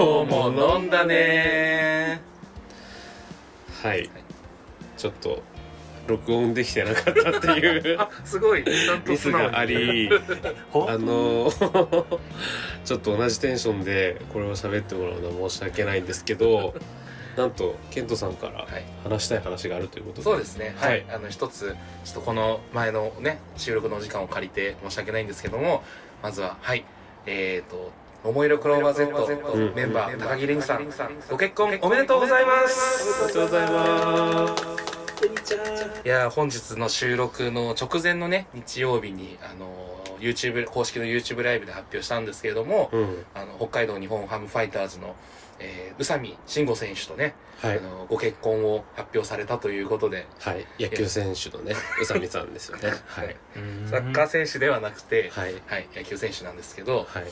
今日も飲んだね。はい。ちょっと録音できてなかったっていう。あすごい。ミスがあり。ほあの ちょっと同じテンションでこれを喋ってもらうのは申し訳ないんですけどなんとケントさんからはい。話したい話があるということで。そうですね。は、はい。いあの一つちょっとこの前のね収録のお時間を借りて申し訳ないんですけどもまずははい。えーと桃色クローバー Z うん。メンバー高木玲さんご結婚おめでとうございます。おめでとうございます。いやー本日の収録の直前のね日曜日にあのー YouTube 公式の YouTube ライブで発表したんですけれども、うん。あの北海道日本ハムファイターズの、えー宇佐美慎吾選手とね、はい。あのご結婚を発表されたということで、はい。野球選手のね宇佐美さんですよね。はい。サッカー選手ではなくて、はい。はい、野球選手なんですけど、はい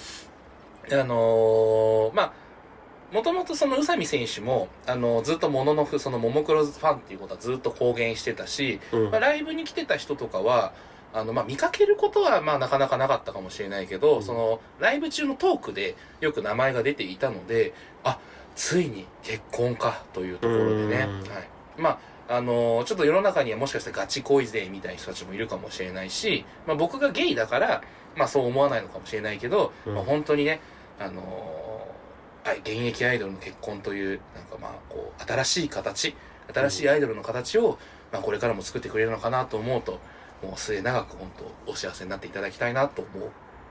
あのーまあ、もともとその宇佐美選手も、あのずっともののふ、そのももクロファンっていうことはずっと公言してたし、うん。まあ、ライブに来てた人とかは、あの、まあ、見かけることは、まあ、なかなかなかったかもしれないけど、うんその、ライブ中のトークでよく名前が出ていたので、あ、ついに結婚か、というところでね、うん。はい。まあ、あのーちょっと世の中にはもしかしてガチ恋勢みたいな人たちもいるかもしれないし、まあ、僕がゲイだから、まあ、そう思わないのかもしれないけど、うんまあ、本当にね、あのーはい、現役アイドルの結婚という、なんかまあ、こう、新しい形、新しいアイドルの形を、まあ、これからも作ってくれるのかなと思うと、もう末永く本当、お幸せになっていただきたいなと思う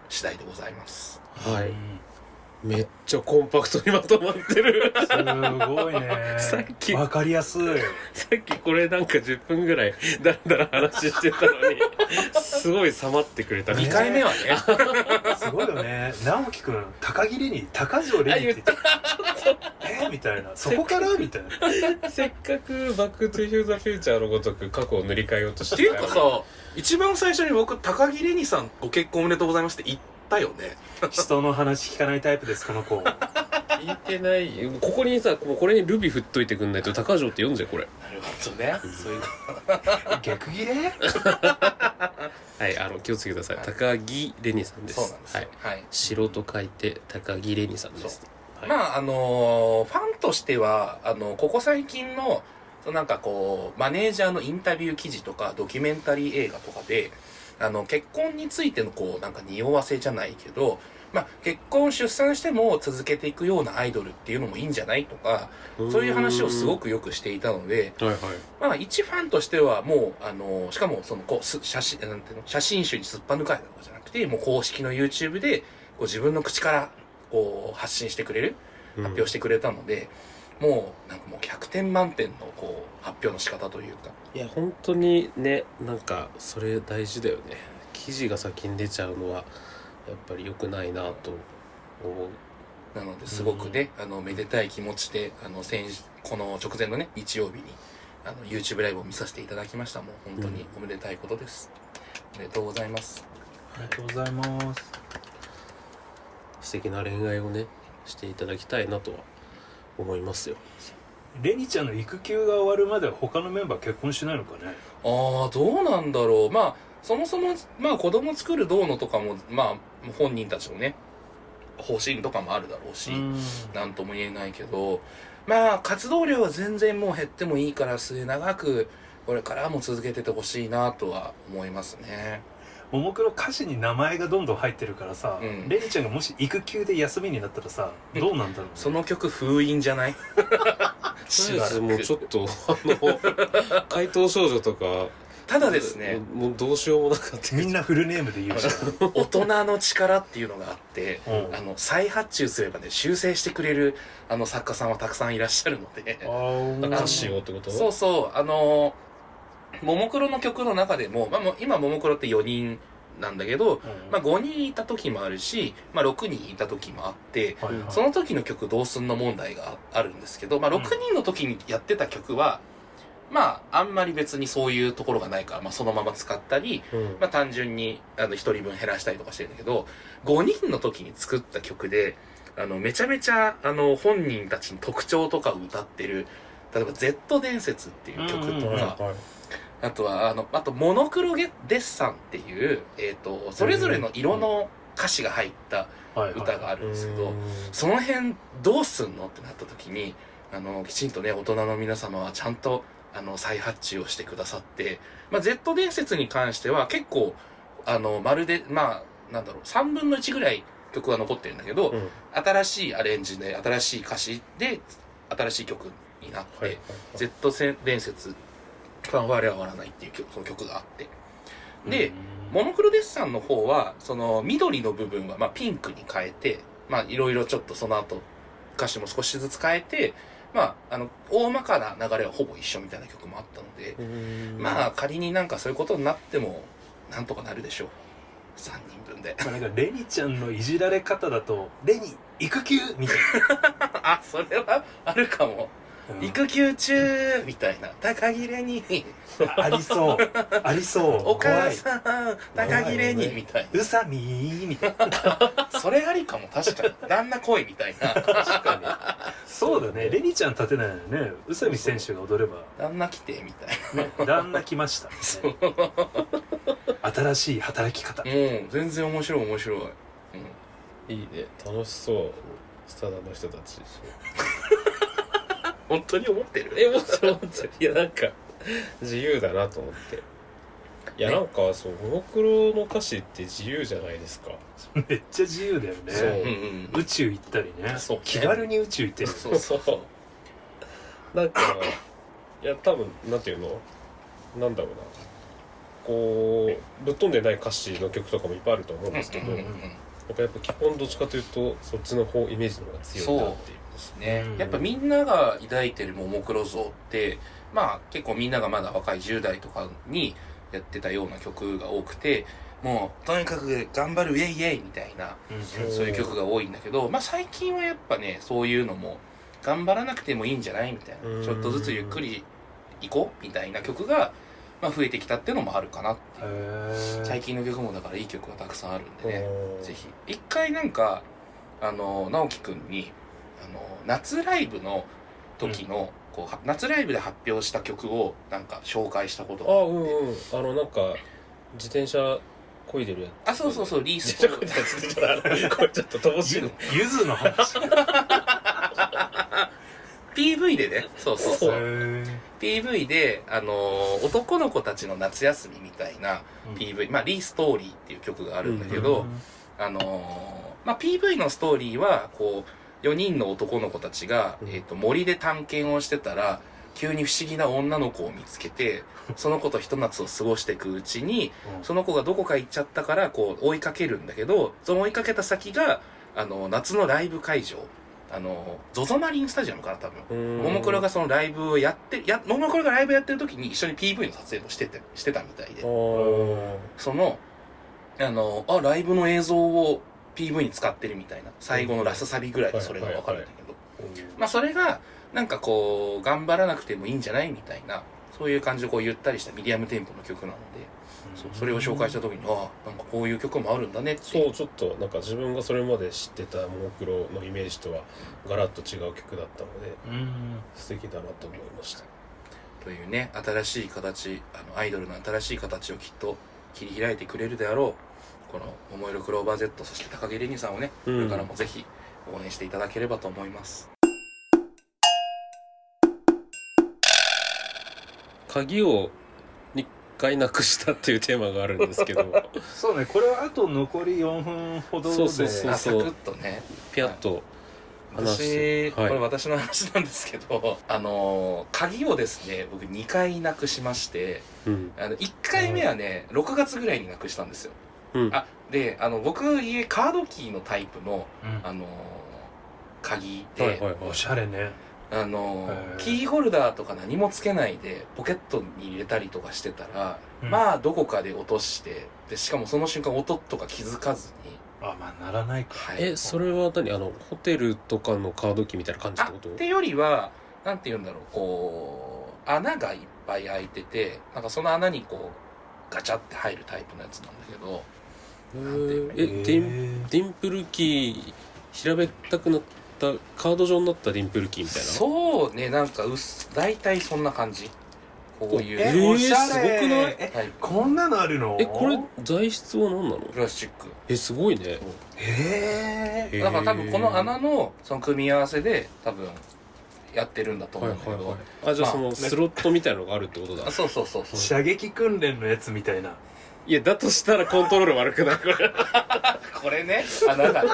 次第でございます。はいめっちゃコンパクトにまとまってる。すごいね。さっきわかりやすい。さっきこれなんか10分ぐらいだらだら話してたのにすごい冷まってくれた。ね2回目はね、すごいよね。直樹くん高木レニ高城レニって言って。えーみたいな。そこから？みたいな。せっかく「バック・トゥ・ヒュー・ザ・フューチャー」のごとく過去を塗り替えようとしってていうかさ一番最初に僕高木レニさんご結婚おめでとうございますって言ったよね。人の話聞かないタイプですこの子。聞いてないここにさこれにルビ振っといてくんないと高城って読んじゃうこれ。なるほどね。そういう 逆ギレ はいあの気をつけてください、はい。高木レニさんです。そうなんですよ。はい。はい。城と書いて高木レニさんです。はい。まあ、あのーファンとしては、あの、ここ最近の、そのなんかこう、マネージャーのインタビュー記事とか、ドキュメンタリー映画とかで、あの、結婚についてのこう、なんか匂わせじゃないけど、まあ、結婚、出産しても続けていくようなアイドルっていうのもいいんじゃないとか、そういう話をすごくよくしていたので、はいはい。まあ、一ファンとしてはもう、あの、しかも、その、こう、す写真、なんていうの、写真集にすっぱ抜かれたとかじゃなくて、もう公式の YouTube で、こう自分の口から、こう、発信してくれる、発表してくれたので、もう、なんかもう100点満点の、こう、発表の仕方というか、いや本当にねなんかそれ大事だよね記事が先に出ちゃうのはやっぱり良くないなと思うなので、すごくね、あの、めでたい気持ちで、あの、先、この直前のね、日曜日に、あの、YouTube ライブを見させていただきました。もう、本当におめでたいことです。おめでとうございます。ありがとうございます素敵な恋愛をねしていただきたいなとは思いますよレニちゃんの育休が終わるまでは他のメンバー結婚しないのかね？ああ、どうなんだろう。まあ、そもそも、まあ子供作るどうのとかも、まあ本人たちのね、方針とかもあるだろうし、なんとも言えないけど、まあ活動量は全然もう減ってもいいから末長く、これからも続けててほしいなとは思いますね。ももクロ歌詞に名前がどんどん入ってるからさ、うん。レニちゃんがもし育休で休みになったらさどうなんだろうね。その曲封印じゃない？とりあえずもうちょっとあの 怪盗少女とかただですね、もうどうしようもなかったみんなフルネームで言うし 大人の力っていうのがあって、うん。あの、再発注すればね、修正してくれる、あの作家さんはたくさんいらっしゃるので、歌詞をってこと？そうそう、あのー、ももクロの曲の中でも、まあ、もう今ももクロって4人なんだけど、まあ、5人いた時もあるし、まあ、6人いた時もあって、はいはい。その時の曲どうすんの問題があるんですけど、まあ、6人の時にやってた曲は、まあ、あんまり別にそういうところがないから、まあ、そのまま使ったり、うん。まあ、単純に、あの、1人分減らしたりとかしてるんだけど、5人の時に作った曲で、あの、めちゃめちゃ、あの、本人たちの特徴とかを歌ってる、例えば Z 伝説っていう曲とか、あとは、あの、あと、モノクロゲデッサンっていう、えっ、と、それぞれの色の歌詞が入った歌があるんですけど、うん。その辺どうすんのってなった時にあのきちんとね大人の皆様はちゃんとあの再発注をしてくださって、まあ、Z 伝説に関しては結構あのまるでまあなんだろう3分の1ぐらい曲が残ってるんだけど、うん。新しいアレンジで新しい歌詞で新しい曲になって、はいはいはい。Z 伝説ファンは我は終わらないっていう曲その曲があって。で、モノクロデッサンの方はその緑の部分はまあピンクに変えてまあいろいろちょっとその後歌詞も少しずつ変えてまああの大まかな流れはほぼ一緒みたいな曲もあったので、うん。まあ仮になんかそういうことになってもなんとかなるでしょう。3人分で。まあなんかレニちゃんのいじられ方だと「レニ育休!」みたい あそれはあるかも。な、育休中みたいな。高切れに。あ ありそう。ありそう。お母さん高切れに。みたい。な宇佐美みたいな。それありかも確かに。旦那来いみたいな。確かに。そうだね。レニちゃん立てないのね。宇佐美選手が踊れば。旦那来てみたいね旦那来ました、ね、新しい働き方。なうん。全然面白い面白い、うん、いいね。楽しそう。スタダの人たち本当に思ってる？えもちろんいやなんか自由だなと思って。いやなんかそうモノクロの歌詞って自由じゃないですか。めっちゃ自由だよそう。ねうんうん。宇宙行ったりね。そう。気軽に宇宙行ってるそうそうそう。なんかいや多分なんていうの？なんだろうな。こうぶっ飛んでない歌詞の曲とかもいっぱいあると思うんですけど、うんうんうんなん。かやっぱ基本どっちかというとそっちの方イメージの方が強いなっていうですね、うんやっぱみんなが抱いてるももクロ像ってまあ結構みんながまだ若い10代とかにやってたような曲が多くてもうとにかく頑張るイエイイエイみたいなうんそういう曲が多いんだけど、まあ最近はやっぱねそういうのも頑張らなくてもいいんじゃないみたいうん。なちょっとずつゆっくり行こうみたいな曲が、まあ、増えてきたっていうのもあるかなっていう。最近の曲もだからいい曲がたくさんあるんでねうんぜひ。一回なんかあの直樹くんにあの夏ライブの時の、こうは夏ライブで発表した曲をなんか紹介したことあがあうんってうん。あのなんか自転車こいでるやつ。あそうそうそうリース自転車こいでるやつちょっとあのこれちょっと乏しいの。ゆずの話。PV でね。そうそうそう。PV で、あのー男の子たちの夏休みみたいな PV、まあ、リーストーリーっていう曲があるんだけど、あのーまあ、PV のストーリーは、こう、4人の男の子たちが、うんえっ、と、森で探検をしてたら、急に不思議な女の子を見つけて、その子とひと夏を過ごしていくうちに、うんその子がどこか行っちゃったから、こう、追いかけるんだけど、その追いかけた先が、あの、夏のライブ会場。あの、ゾゾマリンスタジアムかな、多分。ももクロがそのライブをやって、や、ももクロがライブやってる時に一緒に PV の撮影もしてて、してたみたいで。その、あの、あ、ライブの映像を PV に使ってるみたいな、最後のラスサビぐらいでそれがわかるんだけど。まあそれが、なんかこう、頑張らなくてもいいんじゃないみたいな、そういう感じでこうゆったりしたミディアムテンポの曲なので、そうそれを紹介した時に、ああ、なんかこういう曲もあるんだねって。そうちょっとなんか自分がそれまで知ってたももクロのイメージとはガラッと違う曲だったのでうん。素敵だなと思いました。というね、新しい形、あの、アイドルの新しい形をきっと切り開いてくれるであろう、この、桃色クローバー Z、そして高木レニさんをね、これからもぜひ応援していただければと思います。鍵を2回なくしたっていうテーマがあるんですけど。そうねこれはあと残り4分ほどでそうそうそうあ、サクッとね。ピャッと話し私、てはい。これ私の話なんですけど、あのー、鍵をですね、僕2回なくしまして、うん。あの、1回目はね、6月ぐらいになくしたんですよ。うん。あ、で、あの、僕家カードキーのタイプの、うん。あのー、鍵で、はいはいはい。おしゃれね。あのへー。キーホルダーとか何もつけないでポケットに入れたりとかしてたら、うん。まあどこかで落としてでしかもその瞬間音とか気づかずに、あまあならないか。はい。えそれは何？あのホテルとかのカード機みたいな感じってこと？あってよりはなんて言うんだろうこう穴がいっぱい開いててなんかその穴にこうガチャって入るタイプのやつなんだけどえディンディンプルキー平べったくなったカード状になったディンプルキーみたいな？そうねなんかうっす大体そんな感じ。こういう。ええーおしゃれ。すごくない？えタイプこんなのあるの？えこれ材質は何なの？プラスチック。えすごいね。へえだから多分この穴のその組み合わせで多分やってるんだと思うんだけど、あじゃあまあそのスロットみたいなのがあるってことだ。あそうそうそうそう。射撃訓練のやつみたいないやだとしたらコントロール悪くない？こ れこれね穴がね。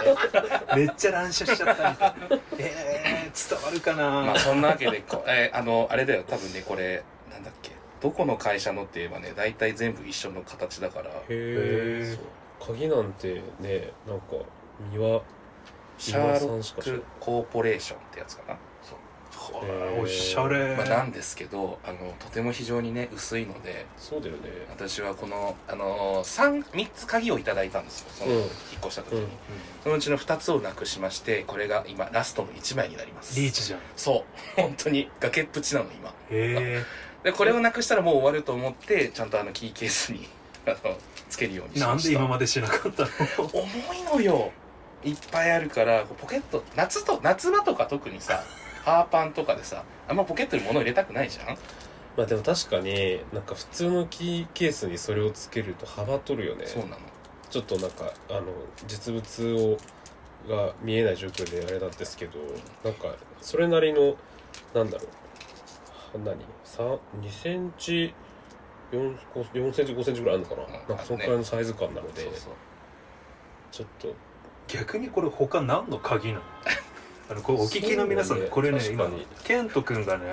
めっちゃ乱射しちゃったみたいな。えー、伝わるかな、まあそんなわけでこ、えーあのあれだよ。多分ねこれなんだっけ？どこの会社のって言えばね大体全部一緒の形だから。へえ鍵なんてねなんか庭シャーロ今さんしか知らんックコーポレーションってやつかな？おしゃれ、まあ、なんですけどあのとても非常にね薄いのでそうだよね。私はこのあの 3, 3つ鍵をいただいたんですよ。そのうん。引っ越した時に、うんそのうちの2つをなくしましてこれが今ラストの1枚になります。リーチじゃん。へそう。本当に崖っぷちなの今。えでこれをなくしたらもう終わると思ってちゃんとあのキーケースに あのつけるようにしました。なんで今までしなかったの？重いのよ。いっぱいあるからポケット夏と夏場とか特にさハーパンとかでさあんまポケットに物入れたくないじゃん？まあでも確かになんか普通のキーケースにそれをつけると幅取るよね。そうなの。ちょっとなんかあの実物をが見えない状況であれなんですけどなんかそれなりのなんだろう。何？3 2センチ？4 4センチ？5センチぐらいあるのかな,、ん。なんかそのくらいのサイズ感なのでそうそう。ちょっと。逆にこれ他何の鍵なの？あのこうお聞きの皆さんそうねこれね今確かに。ケント君がね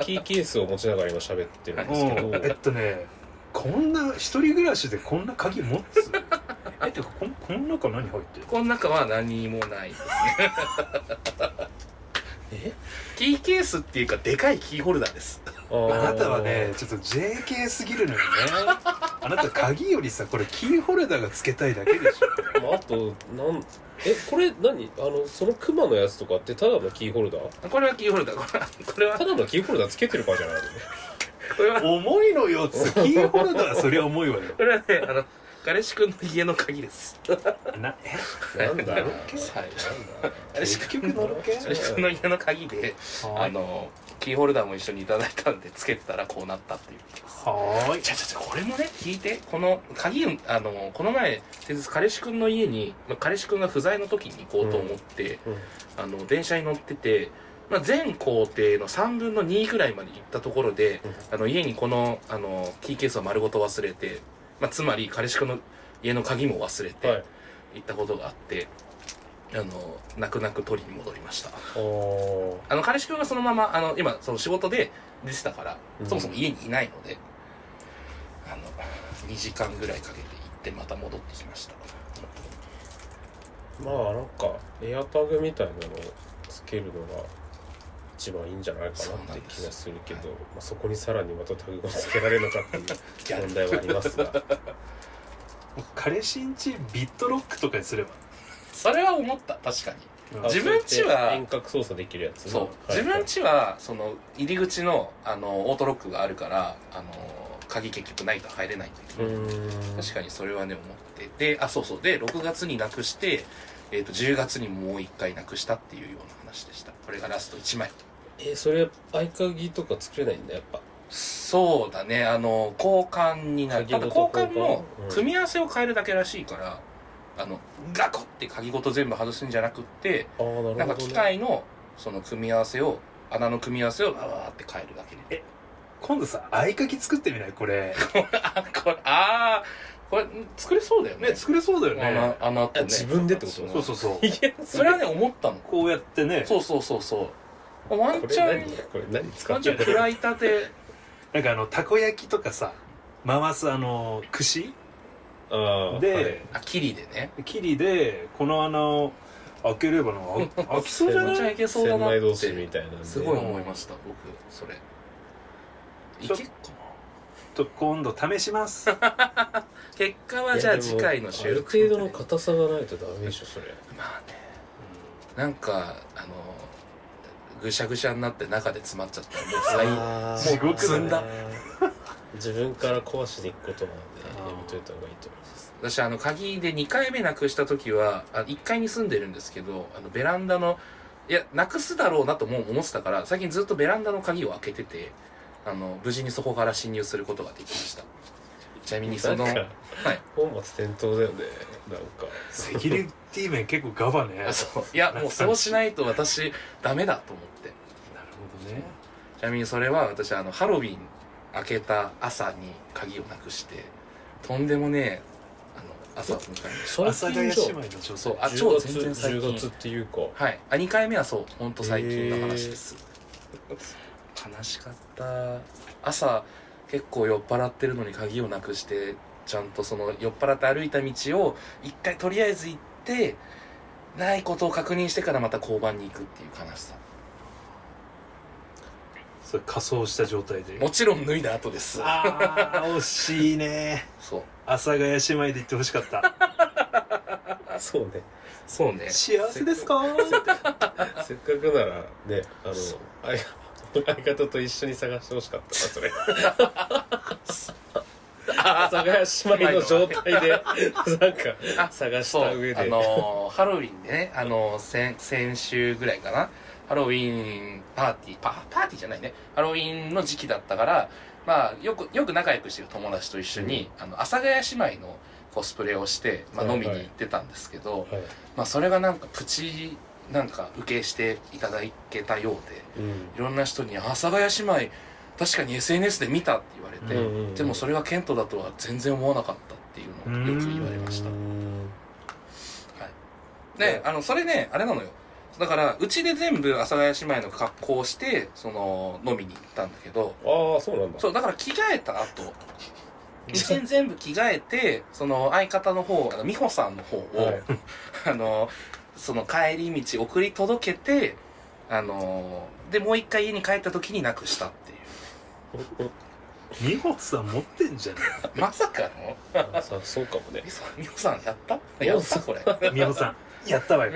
キーケースを持ちながら今喋ってるんですけど、うん。えっとねこんな一人暮らしでこんな鍵持つ？えってかこんこの中何入ってる？この中は何もないですね。え？キーケースっていうかでかいキーホルダーです。あー。あなたはねちょっと JK すぎるのよねあなた鍵よりさこれキーホルダーがつけたいだけでしょ。まあ、あとなんえこれ何？あのそのクマのやつとかってただのキーホルダー？これはキーホルダー。これは。これはただのキーホルダーつけてるからじゃないの？これは。重いのよつ。キーホルダーはそりゃ重いわよ。これはねあの彼氏くんの家の鍵です。なえ？なんだよはい彼氏結局のろけ彼氏くんの家の鍵であのキーホルダーも一緒にいただいたんでつけてたらこうなったっていう。はーい。じゃじゃじゃこれもね聞いてこの鍵あのこの前先日彼氏くんの家にまあ彼氏くんが不在の時に行こうと思って、うんあの電車に乗ってて、まあ、全工程の3分の2ぐらいまで行ったところで、あの家にこのあのキーケースを丸ごと忘れて、まあ、つまり彼氏くんの家の鍵も忘れてはい。行ったことがあって、あの泣く泣く取りに戻りました。あの彼氏くんがそのままあの今その仕事で出てたから、うん。そもそも家にいないのであの2時間ぐらいかけて行ってまた戻ってきました。まあなんかエアタグみたいなのをつけるのが一番いいんじゃないかなって気がするけど、はいまあ、そこにさらにまたタグがつけられるのかっていう 問題はありますが。彼氏んちビットロックとかにすればそれは思った。確かに。うん。自分家は遠隔操作できるやつね。そう、はい。自分家はその入り口のあのオートロックがあるからあの鍵結局ないと入れないんだけう確かにそれはね思って。であそうそう。で6月になくして、えー、と10月にもう1回なくしたっていうような話でした。これがラスト1枚。えそれ合鍵とか作れないんだやっぱ。そうだね。あの交換になる。ただ交換のと交換うん。組み合わせを変えるだけらしいから、あのガコって鍵ごと全部外すんじゃなくってああなるほど、ね、なんか機械のその組み合わせを穴の組み合わせをバーって変えるだけで。今度さ合鍵作ってみない？これ。あ これあーこれ作れそうだよね。ね作れそうだよ穴ね。穴とね。あ自分でってことそうそうそう。いやそれ。はね思ったの。こうやってね。そうそうそうそう。ワンこチャンれ何これ何使ワンチャンってる暗いたて。なんかあのたこ焼きとかさ回すあの串ああで、あキリでね。キリでこの穴を開ければのあ 開きそうじゃない？いけそうだなっ同士みてたいなんで。すごい思いました僕それ。いけっかと今度試します。な 結果はじゃあ次回の収録ある程度の硬さがないとダメでしょそれ。まあね。なんかあのぐしゃぐしゃになって中で詰まっちゃったらもう最あー地獄だね。積んだ自分から壊しに行くことなんでやめといた方がいいと思います。私あの鍵で2回目なくした時はあ1階に住んでるんですけどあのベランダのいやなくすだろうなとも思ってたから最近ずっとベランダの鍵を開けててあの無事にそこから侵入することができました。ちなみにそのはい。本末転倒だよねなんか。セキュリティ面結構ガバね。あそう。いやもうそうしないと私ダメだと思って。なるほどね。ちなみにそれは私あのハロウィン明けた朝に鍵をなくしてとんでもねえあの朝を迎えまし阿佐ヶ谷姉妹の女性そうあ10超月全然最近。10月っていうか。たはい。あ2回目はそうほんと最近の話です、悲しかった。朝結構酔っ払ってるのに鍵をなくしてちゃんとその酔っ払って歩いた道を一回とりあえず行ってないことを確認してからまた交番に行くっていう悲しさそれ仮装した状態で。もちろん脱いだ後です。ああ惜しいね。そう。阿佐ヶ谷姉妹で言ってほしかった。そうね。そうね。幸せですか？せっかくならねあの相相方と一緒に探してほしかったなそれ。阿佐ヶ谷姉妹の状態でなんかあ探しそうた上で。あのーハロウィンでね、あのー先先週ぐらいかなハロウィンパーティー。パパーティーじゃないね。ハロウィンの時期だったからまあよくよく仲良くしてる友達と一緒に、あの阿佐ヶ谷姉妹のコスプレをして、まあ、はいはい。飲みに行ってたんですけど、はい。まあ、それがなんかプチなんか受けしていただけたようでうん。いろんな人に「阿佐ヶ谷姉妹確かに SNS で見た」って言われて、うんうんうん。でもそれがケントだとは全然思わなかったっていうのをよく言われました。うーんで、あの、それね、あれなのよ。だから、うちで全部阿佐ヶ谷姉妹の格好をして、その、飲みに行ったんだけど、ああそうなんだ。そう、だから着替えた後、うちに全部着替えて、その、相方の方、あの美穂さんの方を、はい。あの、その帰り道送り届けて、あの、で、もう一回家に帰った時になくしたっていう。美穂さん持ってんじゃねまさかの？あさそうかもね。美穂さん美穂さんやった？やったこれ。え美穂さん。やったわよ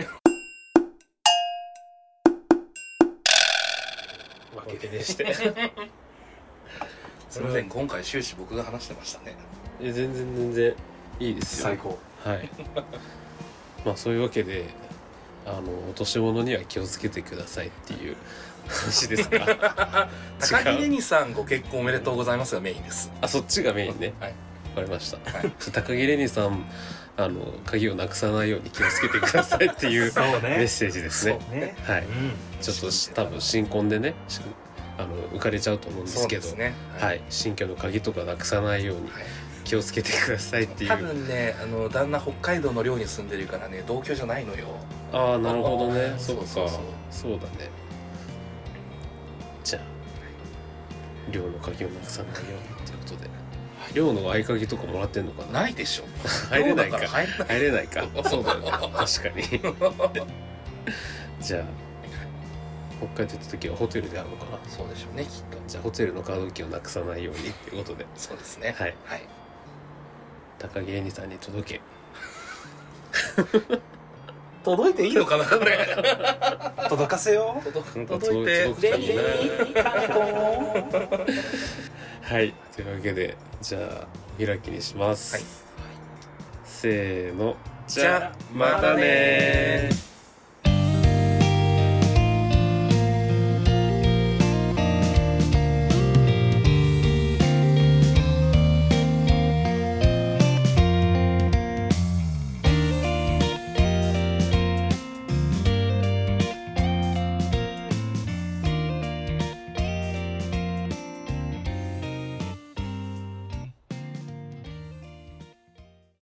でして すみません、今回終始僕が話してましたね。え全然全然いいですよ最高はい まあそういうわけであの落とし物には気をつけてくださいっていう 話ですか高木レニさんご結婚おめでとうございますがメインです。あそっちがメインねはい。わかりましたはい。高木レニさんあの鍵をなくさないように気をつけてくださいっていう そうメッねセージですね。ね。はい。うん。ちょっとし多分新婚でねしあの浮かれちゃうと思うんですけどね。はい、新居の鍵とかなくさないようにはい。気をつけてくださいっていう。多分ね、あの旦那北海道の寮に住んでるからね、同居じゃないのよ。ああなるほどね。そっか。そうそうそう。そうだね。じゃあ寮の鍵をなくさないようにということで寮の合鍵とかもらってんのかな？ないでしょ。入れないか入れない。か そうだよね確かにじゃあ北海道行った時はホテルで会うのかな？そうでしょうね、きっと。じゃあホテルのカードキーをなくさないようにっていうことでそうですね。はいはい。高木絵里さんに届け 届いていいのかな、これ？届かせよ届届いて。はいというわけでじゃあお開きにします、はい。せーの。じゃあまたねー